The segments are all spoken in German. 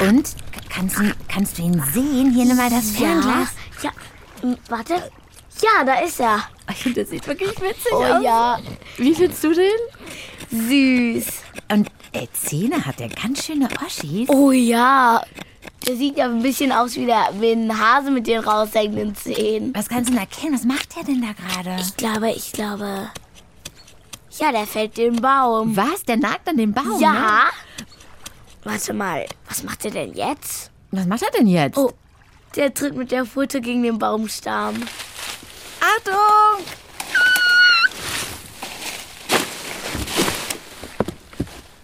Und? Kannst du, kannst du ihn sehen? Hier, nimm mal das Fernglas. Ja, hm, warte. Ja, da ist er. Das sieht wirklich witzig Oh aus. ja, Wie findest du den? süß. Und äh, Zähne hat er ganz schöne Oschis. Oh ja. Der sieht ja ein bisschen aus wie, der, wie ein Hase mit den raushängenden Zähnen. Was kannst du denn erkennen? Was macht der denn da gerade? Ich glaube, ich glaube. Ja, der fällt den Baum. Was? Der nagt an dem Baum? Ne? Ja. Warte mal, was macht er denn jetzt? Was macht er denn jetzt? Oh, der tritt mit der Pfote gegen den Baumstamm. Achtung!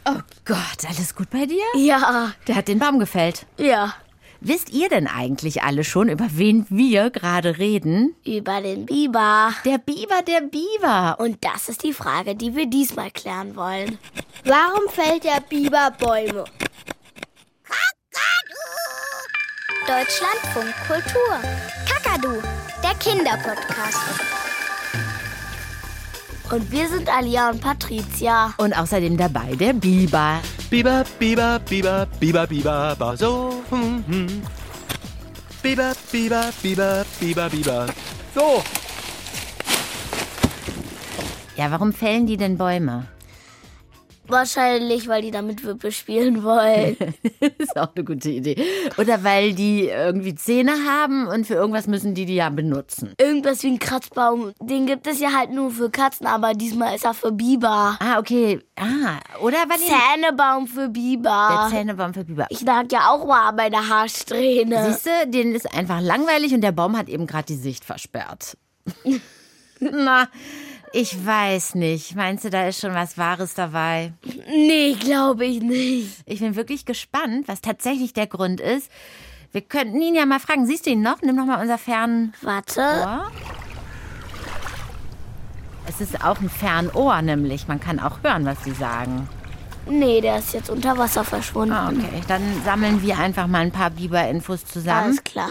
Oh Gott, alles gut bei dir? Ja, Der hat den Baum gefällt. ja. Wisst ihr denn eigentlich alle schon, über wen wir gerade reden? Über den Biber. Der Biber, der Biber. Und das ist die Frage, die wir diesmal klären wollen. Warum fällt der Biber Bäume? Deutschlandfunk Kultur. Kakadu, der Kinderpodcast. Und wir sind Alia und Patricia. Und außerdem dabei der Biber. Biber, Biber, Biber, Biber, Biber, ba, so. Hm, hm. Biber, Biber, Biber, Biber, Biber. So. Ja, warum fällen die denn Bäume? Wahrscheinlich, weil die damit Wippe spielen wollen. Ist auch eine gute Idee. Oder weil die irgendwie Zähne haben und für irgendwas müssen die die ja benutzen. Irgendwas wie ein Kratzbaum. Den gibt es ja halt nur für Katzen, aber diesmal ist er für Biber. Ah, okay. Ah, oder weil. Zähnebaum für Der Biber. Zähnebaum für Biber. Ich nag ja auch mal an meine Haarsträhne. Siehst du, denen ist einfach langweilig und der Baum hat eben gerade die Sicht versperrt. Na, ich weiß nicht. Meinst du, da ist schon was Wahres dabei? Nee, glaube ich nicht. Ich bin wirklich gespannt, was tatsächlich der Grund ist. Wir könnten ihn ja mal fragen. Siehst du ihn noch? Nimm noch mal unser Fernohr. Warte. Es ist auch ein Fernohr, nämlich. Man kann auch hören, was sie sagen. Nee, der ist jetzt unter Wasser verschwunden. Ah, okay. Dann sammeln wir einfach mal ein paar Biber-Infos zusammen. Alles klar.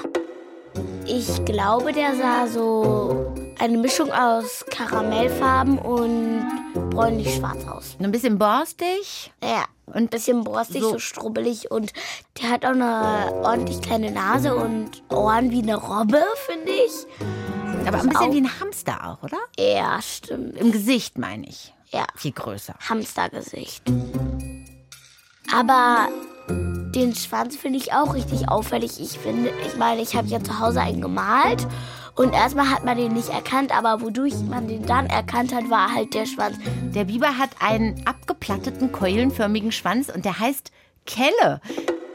Ich glaube, der sah so eine Mischung aus Karamellfarben und bräunlich-schwarz aus. Ein bisschen borstig. Ja, und ein bisschen borstig, So. so. strubbelig. Und der hat auch eine ordentlich kleine Nase und Ohren wie eine Robbe, finde ich. Aber ein bisschen auch- wie ein Hamster auch, oder? Ja, stimmt. Im Gesicht, meine ich. Ja, Viel größer. Hamstergesicht. Aber den Schwanz finde ich auch richtig auffällig. Ich finde, ich meine, ich habe ja zu Hause einen gemalt und erstmal hat man den nicht erkannt, aber wodurch man den dann erkannt hat, war halt der Schwanz. Der Biber hat einen abgeplatteten, keulenförmigen Schwanz und der heißt Kelle.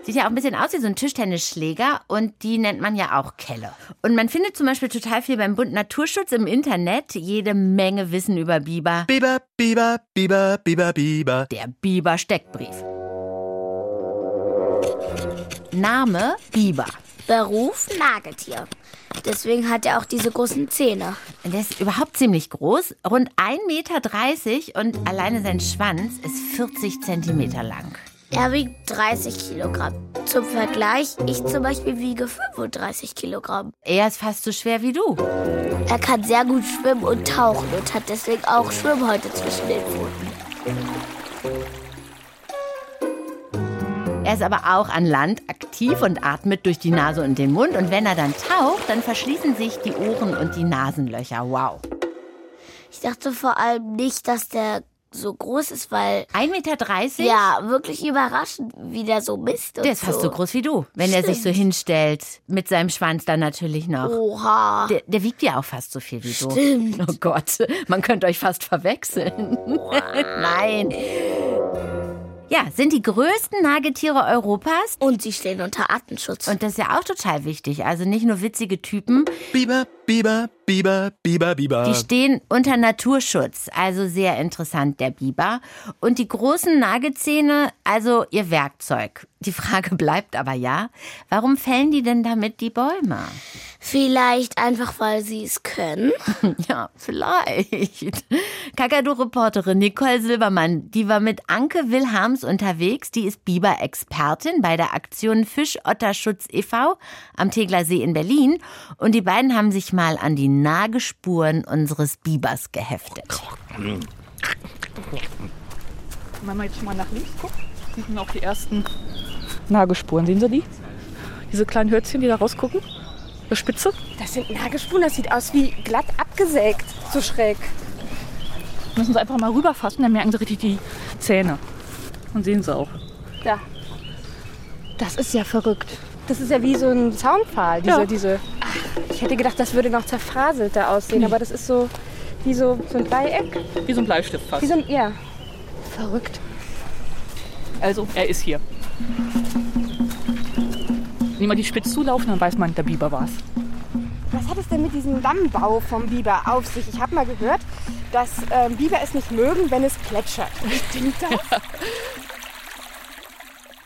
Sieht ja auch ein bisschen aus wie so ein Tischtennisschläger und die nennt man ja auch Kelle. Und man findet zum Beispiel total viel beim Bund Naturschutz im Internet. Jede Menge Wissen über Biber. Biber, Biber, Biber, Biber, Biber. Der Biber-Steckbrief. Name Biber. Beruf Nagetier. Deswegen hat er auch diese großen Zähne. Der ist überhaupt ziemlich groß, rund 1,30 Meter und alleine sein Schwanz ist 40 Zentimeter lang. Er wiegt 30 Kilogramm. Zum Vergleich, ich zum Beispiel wiege 35 Kilogramm. Er ist fast so schwer wie du. Er kann sehr gut schwimmen und tauchen und hat deswegen auch Schwimmhäute zwischen den Pfoten. Ist aber auch an Land aktiv und atmet durch die Nase und den Mund. Und wenn er dann taucht, dann verschließen sich die Ohren und die Nasenlöcher. Wow. Ich dachte vor allem nicht, dass der so groß ist, weil 1,30 Meter? ja, wirklich überraschend, wie der so misst. Und Der ist fast so groß wie du, wenn er sich so hinstellt. Mit seinem Schwanz dann natürlich noch. Oha. Der, der wiegt ja auch fast so viel wie du. Stimmt. Oh Gott, man könnte euch fast verwechseln. Nein. Ja, sind die größten Nagetiere Europas. Und sie stehen unter Artenschutz. Und das ist ja auch total wichtig. Also nicht nur witzige Typen, Biber, Biber, Biber, Biber, Biber. die stehen unter Naturschutz. Also sehr interessant, der Biber. Und die großen Nagezähne, also ihr Werkzeug. Die Frage bleibt aber ja, warum fällen die denn damit die Bäume? Vielleicht einfach, weil sie es können. Ja, vielleicht. Kakadu-Reporterin Nicole Silbermann, die war mit Anke Wilhelms unterwegs. Die ist Biber-Expertin bei der Aktion Fischotterschutz e.V. am Tegler See in Berlin. Und die beiden haben sich mal an die Nagespuren unseres Bibers geheftet. Wenn man jetzt schon mal nach links guckt, sieht man auch die ersten Nagelspuren. Sehen Sie die? Diese kleinen Hölzchen, die da rausgucken? Spitze? Das sind Nagelspuren, das sieht aus wie glatt abgesägt, so schräg. Müssen Sie einfach mal rüberfassen, dann merken Sie richtig die Zähne. Und sehen Sie auch. Da. Das ist ja verrückt. Das ist ja wie so ein Zaunpfahl, diese, Ja. diese. Ach, ich hätte gedacht, das würde noch zerfaselt da aussehen, aber das ist so wie so, so ein Dreieck. Wie so ein Bleistift fast. Wie so ein, ja. Verrückt. Also, er ist hier. Wenn mal die spitz zulaufen, dann weiß man, der Biber war's. Was hat es denn mit diesem Dammbau vom Biber auf sich? Ich habe mal gehört, dass ähm, Biber es nicht mögen, wenn es plätschert. Stimmt das?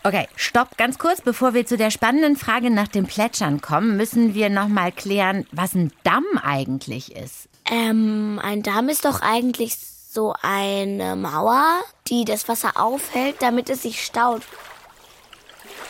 Okay, stopp ganz kurz, bevor wir zu der spannenden Frage nach dem Plätschern kommen, müssen wir noch mal klären, was ein Damm eigentlich ist. Ähm, ein Damm ist doch eigentlich so eine Mauer, die das Wasser aufhält, damit es sich staut.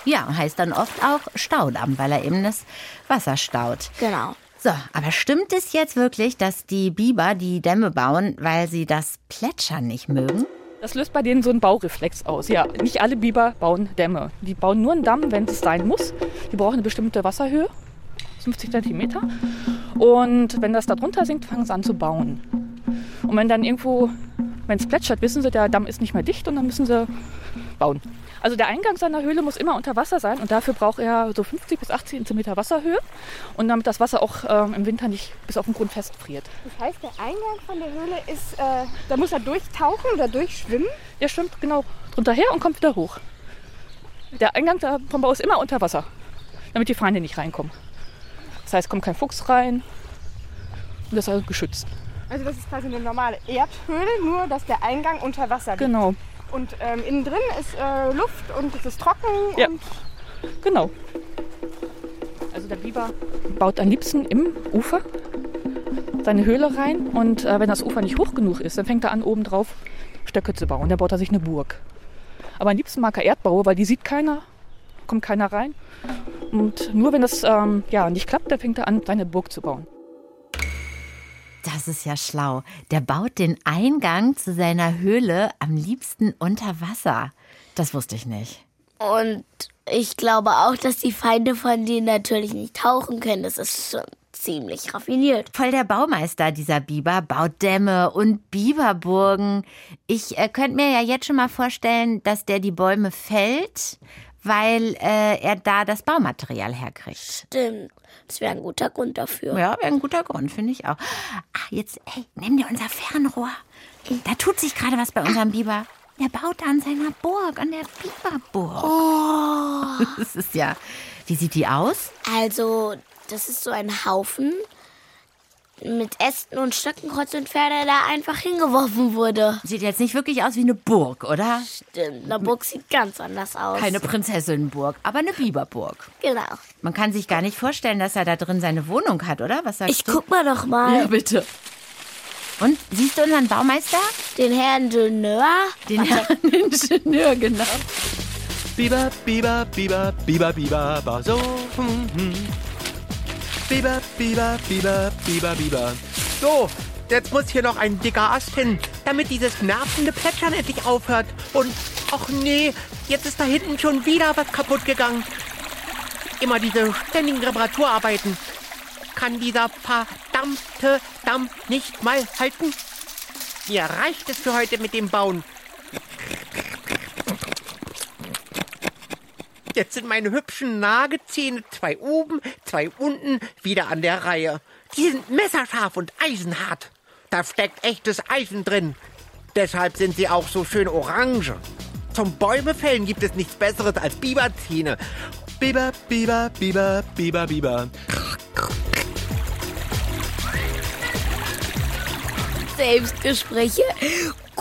Ja, heißt dann oft auch Staudamm, weil er eben das Wasser staut. Genau. So, aber stimmt es jetzt wirklich, dass die Biber die Dämme bauen, weil sie das Plätschern nicht mögen? Das löst bei denen so einen Baureflex aus. Ja, nicht alle Biber bauen Dämme. Die bauen nur einen Damm, wenn es sein muss. Die brauchen eine bestimmte Wasserhöhe, 50 Zentimeter. Und wenn das da drunter sinkt, fangen sie an zu bauen. Und wenn dann irgendwo, wenn es plätschert, wissen sie, der Damm ist nicht mehr dicht und dann müssen sie bauen. Also der Eingang seiner Höhle muss immer unter Wasser sein und dafür braucht er so 50 bis 80 Zentimeter Wasserhöhe. Und damit das Wasser auch ähm, im Winter nicht bis auf den Grund festfriert. Das heißt, der Eingang von der Höhle ist, äh, da muss er durchtauchen oder durchschwimmen. Er schwimmt genau drunter her und kommt wieder hoch. Der Eingang vom Bau ist immer unter Wasser, damit die Feinde nicht reinkommen. Das heißt, kommt kein Fuchs rein und das ist also geschützt. Also das ist quasi eine normale Erdhöhle, nur dass der Eingang unter Wasser liegt. Genau, Und ähm, innen drin ist äh, Luft und es ist trocken. Ja. Und genau. Also der Biber baut am liebsten im Ufer seine Höhle rein und äh, wenn das Ufer nicht hoch genug ist, dann fängt er an, oben drauf Stöcke zu bauen. Dann baut er sich eine Burg. Aber am liebsten mag er Erdbaue, weil die sieht keiner, kommt keiner rein. Und nur wenn das ähm, ja, nicht klappt, dann fängt er an, seine Burg zu bauen. Das ist ja schlau. Der baut den Eingang zu seiner Höhle am liebsten unter Wasser. Das wusste ich nicht. Und ich glaube auch, dass die Feinde von denen natürlich nicht tauchen können. Das ist schon ziemlich raffiniert. Voll der Baumeister, dieser Biber, baut Dämme und Biberburgen. Ich äh, könnte mir ja jetzt schon mal vorstellen, dass der die Bäume fällt, weil äh, er da das Baumaterial herkriegt. Stimmt. Das wäre ein guter Grund dafür. Ja, wäre ein guter Grund, finde ich auch. Ach, jetzt, hey, nimm dir unser Fernrohr. Da tut sich gerade was bei unserem Biber. Der baut da an seiner Burg, an der Biberburg. Oh. Das ist ja. Wie sieht die aus? Also, das ist so ein Haufen mit Ästen und Stöcken kreuz und quer, der da einfach hingeworfen wurde. Sieht jetzt nicht wirklich aus wie eine Burg, oder? Stimmt, eine Burg sieht ganz anders aus. Keine Prinzessinnenburg, aber eine Biberburg. Genau. Man kann sich gar nicht vorstellen, dass er da drin seine Wohnung hat, oder? Was sagst Ich du? guck mal doch mal. Ja, bitte. Und siehst du unseren Baumeister? Den Herrn Ingenieur. Den Herrn Ingenieur, genau. Biber, Biber, Biber, Biber, Biber, ba so. hm, hm. Biber, Biber, Biber, Biber, Biber. So, jetzt muss hier noch ein dicker Ast hin, damit dieses nervende Plätschern endlich aufhört. Und, ach nee, jetzt ist da hinten schon wieder was kaputt gegangen. Immer diese ständigen Reparaturarbeiten. Kann dieser verdammte Damm nicht mal halten? Mir reicht es für heute mit dem Bauen. Jetzt sind meine hübschen Nagezähne, zwei oben, zwei unten, wieder an der Reihe. Die sind messerscharf und eisenhart. Da steckt echtes Eisen drin. Deshalb sind sie auch so schön orange. Zum Bäumefällen gibt es nichts Besseres als Biberzähne. Biber, Biber, Biber, Biber, Biber. Selbstgespräche.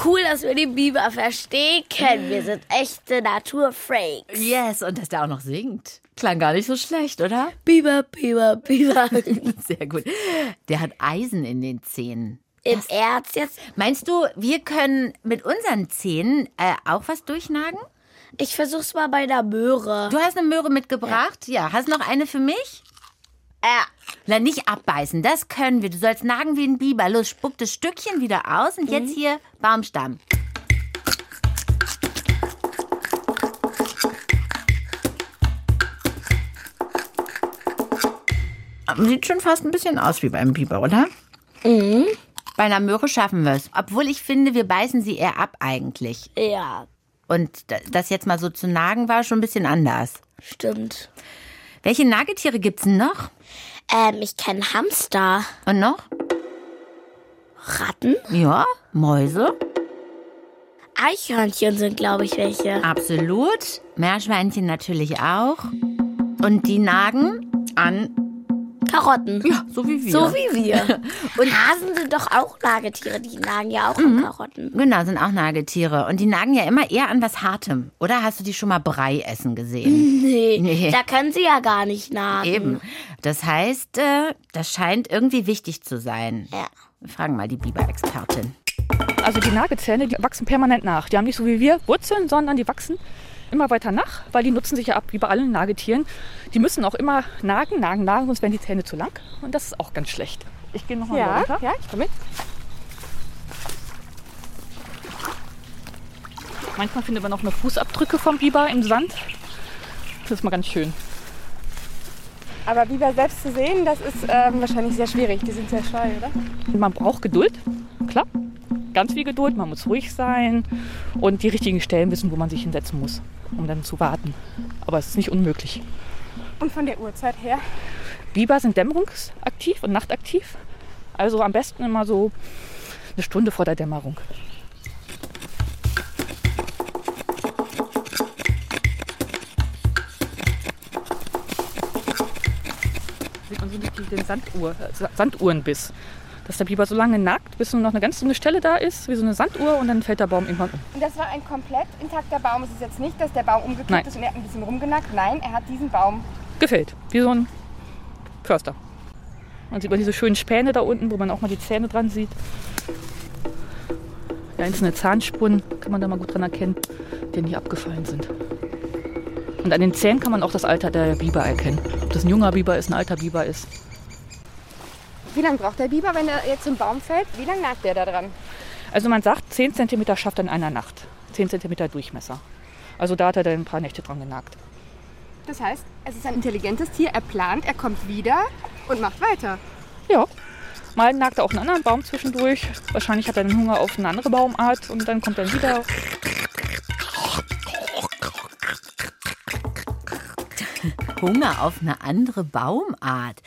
Cool, dass wir den Biber verstehen können. Wir sind echte Naturfreaks. Yes, und dass der auch noch singt. Klang gar nicht so schlecht, oder? Biber, Biber, Biber. Sehr gut. Der hat Eisen in den Zähnen. Im Erz jetzt. Meinst du, wir können mit unseren Zähnen äh, auch was durchnagen? Ich versuch's mal bei der Möhre. Du hast eine Möhre mitgebracht? Ja. Hast noch eine für mich? Na, nicht abbeißen, das können wir. Du sollst nagen wie ein Biber. Los, spuck das Stückchen wieder aus und jetzt hier Baumstamm. Sieht schon fast ein bisschen aus wie beim Biber, oder? Mhm. Bei einer Möhre schaffen wir es. Obwohl ich finde, wir beißen sie eher ab eigentlich. Ja, Und das jetzt mal so zu nagen war schon ein bisschen anders. stimmt. Welche Nagetiere gibt's denn noch? Ähm, ich kenne Hamster. Und noch? Ratten? Ja, Mäuse. Eichhörnchen sind, glaube ich, welche. Absolut. Meerschweinchen natürlich auch. Und die nagen an, Karotten. ja, so wie wir. So wie wir. Und Hasen sind doch auch Nagetiere. Die nagen ja auch an Karotten. Genau, sind auch Nagetiere. Und die nagen ja immer eher an was Hartem. Oder hast du die schon mal Brei essen gesehen? Nee, Nee. da können sie ja gar nicht nagen. Eben. Das heißt, äh, das scheint irgendwie wichtig zu sein. Ja. Wir fragen mal die Biber-Expertin. Also die Nagezähne, die wachsen permanent nach. Die haben nicht so wie wir Wurzeln, sondern die wachsen immer weiter nach, weil die nutzen sich ja ab, wie bei allen Nagetieren. Die müssen auch immer nagen, nagen, nagen, sonst werden die Zähne zu lang. Und das ist auch ganz schlecht. Ich gehe nochmal Ja, runter. ja, ich komme mit. Manchmal findet man auch noch Fußabdrücke vom Biber im Sand. Das ist mal ganz schön. Aber Biber selbst zu sehen, das ist ähm, wahrscheinlich sehr schwierig. Die sind sehr scheu, oder? Man braucht Geduld, klar. Ganz viel Geduld, man muss ruhig sein und die richtigen Stellen wissen, wo man sich hinsetzen muss, um dann zu warten. Aber es ist nicht unmöglich. Und von der Uhrzeit her. Biber sind dämmerungsaktiv und nachtaktiv. Also am besten immer so eine Stunde vor der Dämmerung. Sieht man so richtig den Sanduhr, äh, Sa- Sanduhrenbiss. Dass der Biber so lange nagt, bis nur noch eine ganz dünne Stelle da ist, wie so eine Sanduhr, und dann fällt der Baum irgendwann um. Und das war ein komplett intakter Baum. Es ist jetzt nicht, dass der Baum umgekippt Nein. ist und er hat ein bisschen rumgenackt. Nein, er hat diesen Baum. Gefällt, wie so ein Förster. Man sieht man diese schönen Späne da unten, wo man auch mal die Zähne dran sieht. Die einzelne Zahnspuren kann man da mal gut dran erkennen, die nicht abgefallen sind. Und an den Zähnen kann man auch das Alter der Biber erkennen. Ob das ein junger Biber ist, ein alter Biber ist. Wie lange braucht der Biber, wenn er jetzt zum Baum fällt? Wie lange nagt der da dran? Also man sagt, 10 cm schafft er in einer Nacht. 10 cm Durchmesser. Also da hat er dann ein paar Nächte dran genagt. Das heißt, es ist ein intelligentes Tier. Er plant, er kommt wieder und macht weiter. Ja. Mal nagt er auch einen anderen Baum zwischendurch. Wahrscheinlich hat er den Hunger auf eine andere Baumart und dann kommt er wieder. Hunger auf eine andere Baumart.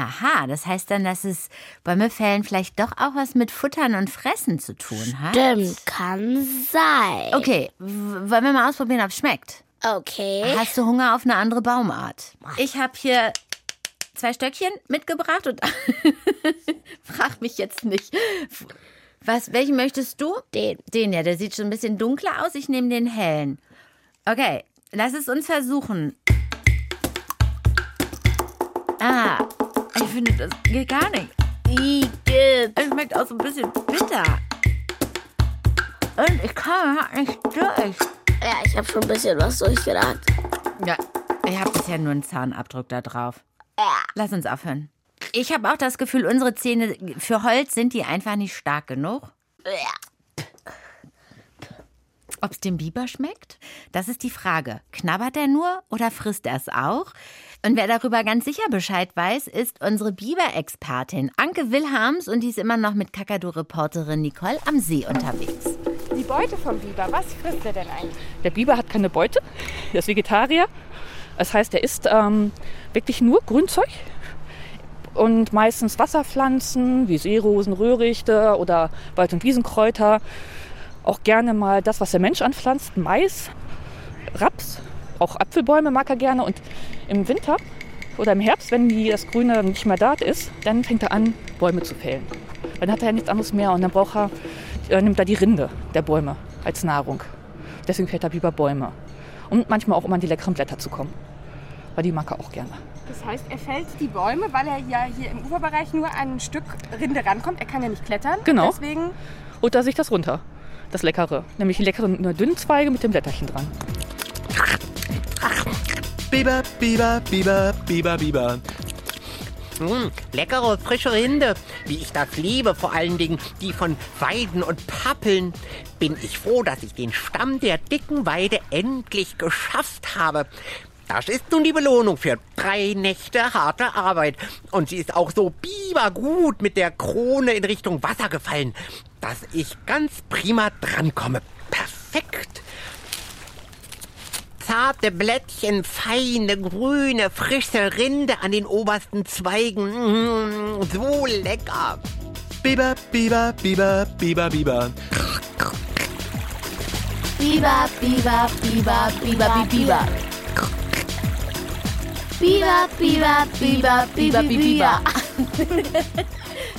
Aha, das heißt dann, dass es Bäume fällen vielleicht doch auch was mit Futtern und Fressen zu tun hat? Stimmt, kann sein. Okay, wollen wir mal ausprobieren, ob es schmeckt? Okay. Hast du Hunger auf eine andere Baumart? Ich habe hier zwei Stöckchen mitgebracht und frag mich jetzt nicht. Was, welchen möchtest du? Den. Den ja, der sieht schon ein bisschen dunkler aus. Ich nehme den hellen. Okay, lass es uns versuchen. Ah, finde, das geht gar nicht. Igitt. Es schmeckt auch so ein bisschen bitter. Und ich komme nicht durch. Ja, ich habe schon ein bisschen was durchgedacht. Ja, ich habe bisher nur einen Zahnabdruck da drauf. Ja. Lass uns aufhören. Ich habe auch das Gefühl, unsere Zähne für Holz sind die einfach nicht stark genug. Ob es dem Biber schmeckt? Das ist die Frage. Knabbert er nur oder frisst er es auch? Und wer darüber ganz sicher Bescheid weiß, ist unsere Biber-Expertin Anke Wilhelms und die ist immer noch mit Kakadu-Reporterin Nicole am See unterwegs. Die Beute vom Biber, was frisst er denn eigentlich? Der Biber hat keine Beute, er ist Vegetarier. Das heißt, er isst ähm, wirklich nur Grünzeug und meistens Wasserpflanzen wie Seerosen, Röhrichte oder Wald- und Wiesenkräuter. Auch gerne mal das, was der Mensch anpflanzt, Mais, Raps, auch Apfelbäume mag er gerne. Und im Winter oder im Herbst, wenn die, das Grüne nicht mehr da ist, dann fängt er an, Bäume zu fällen. Dann hat er ja nichts anderes mehr und dann braucht er, äh, nimmt er die Rinde der Bäume als Nahrung. Deswegen fällt der Biber Bäume. Und manchmal auch, um an die leckeren Blätter zu kommen. Weil die mag er auch gerne. Das heißt, er fällt die Bäume, weil er ja hier im Uferbereich nur an ein Stück Rinde rankommt. Er kann ja nicht klettern. Genau. Deswegen Holt er sich das runter. Das Leckere. Nämlich die leckeren nur dünnen Zweige mit dem Blätterchen dran. Biber, Biber, Biber, Biber, Biber. Mmh, leckere, frische Rinde. Wie ich das liebe, vor allen Dingen die von Weiden und Pappeln. Bin ich froh, dass ich den Stamm der dicken Weide endlich geschafft habe. Das ist nun die Belohnung für drei Nächte harte Arbeit. Und sie ist auch so bibergut mit der Krone in Richtung Wasser gefallen, dass ich ganz prima drankomme. Perfekt. Zarte Blättchen, feine, grüne, frische Rinde an den obersten Zweigen. Mmh, so lecker. Biber, Biber, Biber, Biber, Biber. Biber, Biber, Biber, Biber, Biber. Biber, Biber, Biber, Biber, Biber.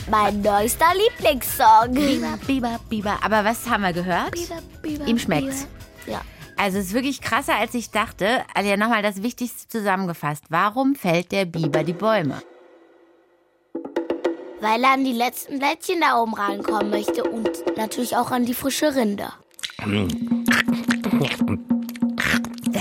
mein neuester Lieblingssong. Biber, Biber, Biber. Aber was haben wir gehört? Ihm schmeckt's. Ja. Also es ist wirklich krasser, als ich dachte. Also ja, nochmal das Wichtigste zusammengefasst. Warum fällt der Biber die Bäume? Weil er an die letzten Blättchen da oben rankommen möchte und natürlich auch an die frische Rinde.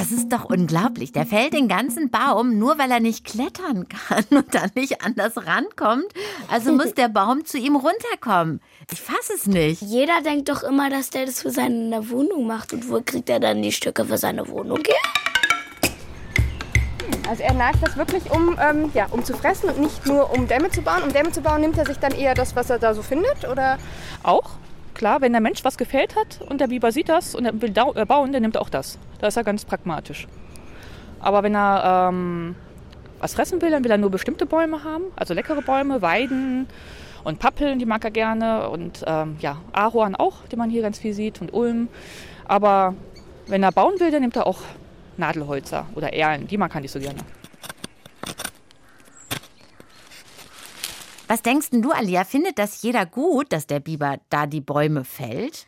Das ist doch unglaublich. Der fällt den ganzen Baum, nur weil er nicht klettern kann und dann nicht anders rankommt. Also muss der Baum zu ihm runterkommen. Ich fasse es nicht. Jeder denkt doch immer, dass der das für seine Wohnung macht. Und wo kriegt er dann die Stücke für seine Wohnung her? Also er nagt das wirklich, um, ähm, ja, um zu fressen und nicht nur um Dämme zu bauen. Um Dämme zu bauen nimmt er sich dann eher das, was er da so findet? Oder? Auch, klar, wenn der Mensch was gefällt hat und der Biber sieht das und er will äh, bauen, dann nimmt er auch das. Da ist er ganz pragmatisch. Aber wenn er ähm, was fressen will, dann will er nur bestimmte Bäume haben, also leckere Bäume, Weiden und Pappeln, die mag er gerne und ähm, ja, Ahorn auch, den man hier ganz viel sieht und Ulm. Aber wenn er bauen will, dann nimmt er auch Nadelholzer oder Erlen, die mag er nicht so gerne. Was denkst du, Alia? Findet das jeder gut, dass der Biber da die Bäume fällt?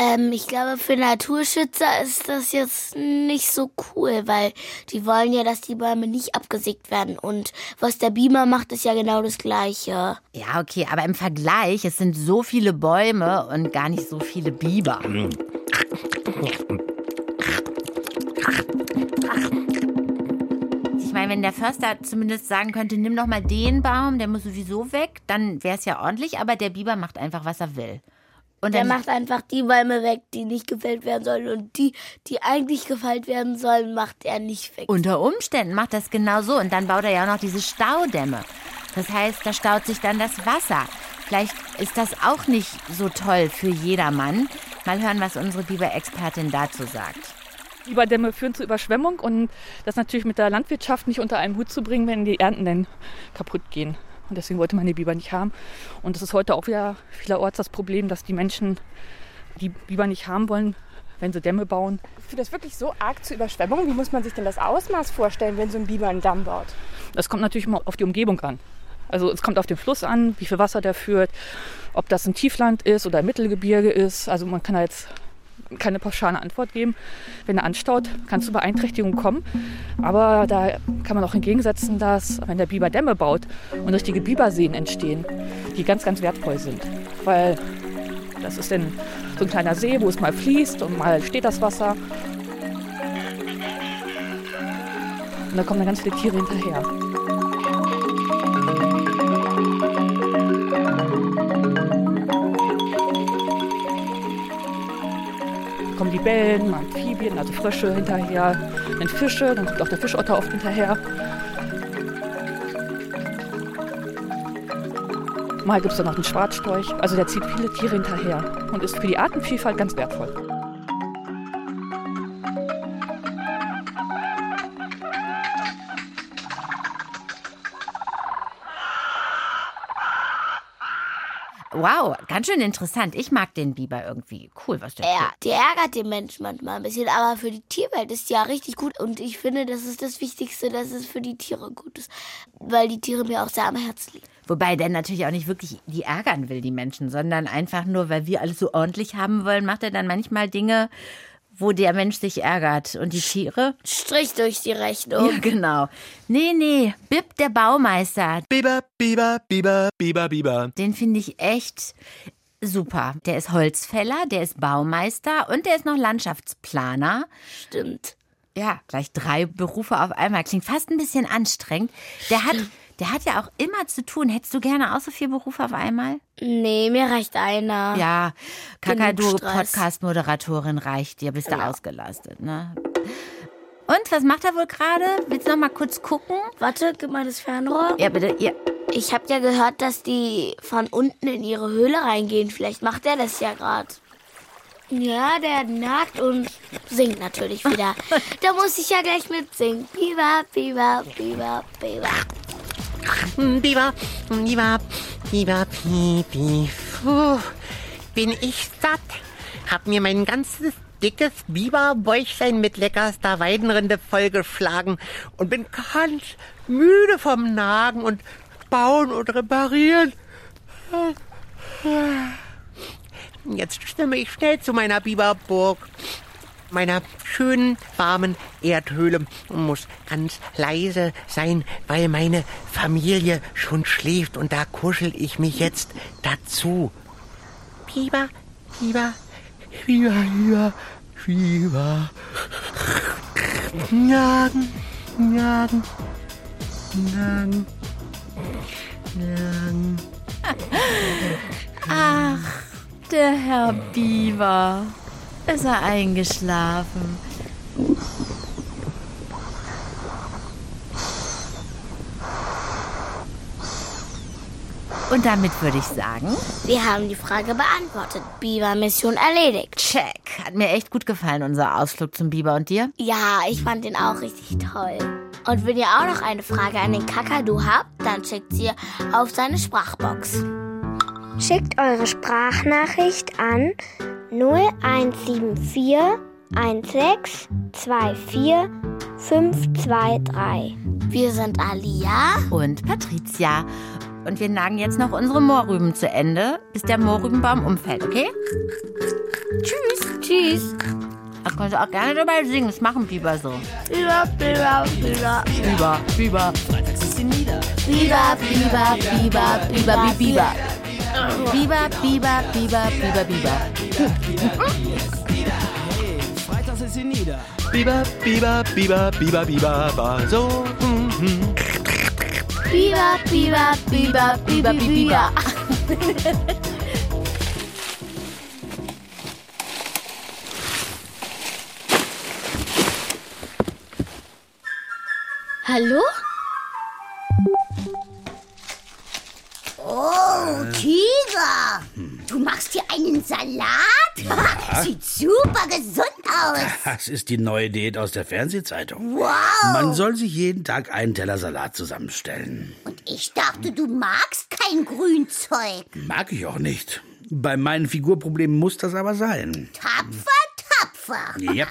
Ähm, ich glaube, für Naturschützer ist das jetzt nicht so cool, weil die wollen ja, dass die Bäume nicht abgesägt werden. Und was der Biber macht, ist ja genau das Gleiche. Ja, okay, aber im Vergleich, es sind so viele Bäume und gar nicht so viele Biber. Ich meine, wenn der Förster zumindest sagen könnte, nimm doch mal den Baum, der muss sowieso weg, dann wäre es ja ordentlich, aber der Biber macht einfach, was er will. Und Der macht einfach die Bäume weg, die nicht gefällt werden sollen. Und die, die eigentlich gefällt werden sollen, macht er nicht weg. Unter Umständen macht das genau so. Und dann baut er ja auch noch diese Staudämme. Das heißt, da staut sich dann das Wasser. Vielleicht ist das auch nicht so toll für jedermann. Mal hören, was unsere Biber-Expertin dazu sagt. Biberdämme führen zu Überschwemmung und das natürlich mit der Landwirtschaft nicht unter einen Hut zu bringen, wenn die Ernten dann kaputt gehen. Und deswegen wollte man die Biber nicht haben. Und das ist heute auch wieder vielerorts das Problem, dass die Menschen die Biber nicht haben wollen, wenn sie Dämme bauen. Führt das wirklich so arg zu Überschwemmungen? Wie muss man sich denn das Ausmaß vorstellen, wenn so ein Biber einen Damm baut? Das kommt natürlich immer auf die Umgebung an. Also es kommt auf den Fluss an, wie viel Wasser der führt, ob das ein Tiefland ist oder ein Mittelgebirge ist. Also man kann da jetzt keine pauschale Antwort geben. Wenn er anstaut, kann es zu Beeinträchtigungen kommen. Aber da kann man auch entgegensetzen, dass wenn der Biber Dämme baut und richtige Biberseen entstehen, die ganz, ganz wertvoll sind. Weil das ist dann so ein kleiner See, wo es mal fließt und mal steht das Wasser. Und da kommen dann ganz viele Tiere hinterher. Libellen, Amphibien, also Frösche hinterher, dann Fische, dann kommt auch der Fischotter oft hinterher. Mal gibt es dann noch den Schwarzstorch, also der zieht viele Tiere hinterher und ist für die Artenvielfalt ganz wertvoll. Wow, ganz schön interessant. Ich mag den Biber irgendwie. Cool, was der Ja, die ärgert den Menschen manchmal ein bisschen, aber für die Tierwelt ist ja richtig gut. Und ich finde, das ist das Wichtigste, dass es für die Tiere gut ist. Weil die Tiere mir auch sehr am Herzen liegen. Wobei der natürlich auch nicht wirklich die ärgern will, die Menschen, sondern einfach nur, weil wir alles so ordentlich haben wollen, macht er dann manchmal Dinge, wo der Mensch sich ärgert. Und die Tiere? Strich durch die Rechnung. Ja, genau. Nee, nee, Bib der Baumeister, Biber, Biber, Biber, Biber, Biber. den finde ich echt super. Der ist Holzfäller, der ist Baumeister und der ist noch Landschaftsplaner. Stimmt. Ja, gleich drei Berufe auf einmal. Klingt fast ein bisschen anstrengend. Der hat Der hat ja auch immer zu tun. Hättest du gerne auch so viele Berufe auf einmal? Nee, mir reicht einer. Ja, Genug Kakadu, Stress. Podcast-Moderatorin reicht dir, bist du ausgelastet, ne? Und, was macht er wohl gerade? Willst du noch mal kurz gucken? Warte, gib mal das Fernrohr. Ja, bitte, ja. Ich habe ja gehört, dass die von unten in ihre Höhle reingehen. Vielleicht macht er das ja gerade. Ja, der nagt und singt natürlich wieder. da muss ich ja gleich mitsingen. Biber, Biber, Biber, Biber. Biber, Biber, Biber. Puh, bin ich satt. Hab mir mein ganzes dickes Biberbäuchlein mit leckerster Weidenrinde vollgeschlagen und bin ganz müde vom Nagen und Bauen und Reparieren. Jetzt stimme ich schnell zu meiner Biberburg, meiner schönen, warmen Erdhöhle und muss ganz leise sein, weil meine Familie schon schläft und da kuschel ich mich jetzt dazu. Biber, Biber, Biber, Biber, Biber. Jagen, jagen, jagen, jagen. Ach, der Herr Biber. Ist er eingeschlafen? Und damit würde ich sagen, Wir haben die Frage beantwortet. Biber-Mission erledigt. check. Hat mir echt gut gefallen, unser Ausflug zum Biber. Und dir? Ja, ich fand den auch richtig toll. Und wenn ihr auch noch eine Frage an den Kakadu habt, dann schickt sie auf seine Sprachbox. Schickt eure Sprachnachricht an 0174 1624 523. Wir sind Alia. Und Patricia. Und wir nagen jetzt noch unsere Mohrrüben zu Ende, bis der Mohrrübenbaum umfällt, okay? Tschüss. Tschüss. Da kannst du auch gerne dabei singen. Das machen Biber so. Biber, Biber, Biber. Biber, Biber. Biber, Biber, Biber, Biber, Biber. Biber, Biber, Biber, Biber, Biber, Biber. Freitags ist sie nieder. Biber, Biber, Biber, Biber, Biber, ba, so. Biber, Biber, Biber, Biber, Biber. Hallo? Oh, Tiger! Du machst hier einen Salat? Sieht super gesund aus. Das ist die neue Diät aus der Fernsehzeitung. Wow! Man soll sich jeden Tag einen Teller Salat zusammenstellen. Und ich dachte, du magst kein Grünzeug. Mag ich auch nicht. Bei meinen Figurproblemen muss das aber sein. Tapfer, tapfer. Ja.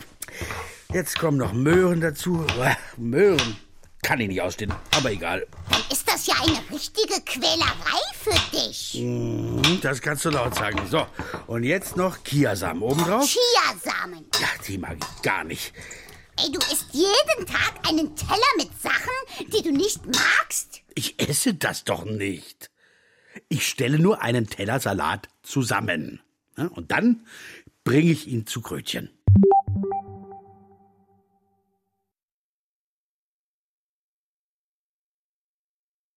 Jetzt kommen noch Möhren dazu. Möhren kann ich nicht ausstehen, aber egal. Dann ist das ja eine richtige Quälerei für dich. Mhm, Das kannst du laut sagen. So, und jetzt noch Kiasamen obendrauf. Chiasamen. Ja, die mag ich gar nicht. Ey, du isst jeden Tag einen Teller mit Sachen, die du nicht magst. Ich esse das doch nicht. Ich stelle nur einen Teller Salat zusammen. Und dann bringe ich ihn zu Krötchen.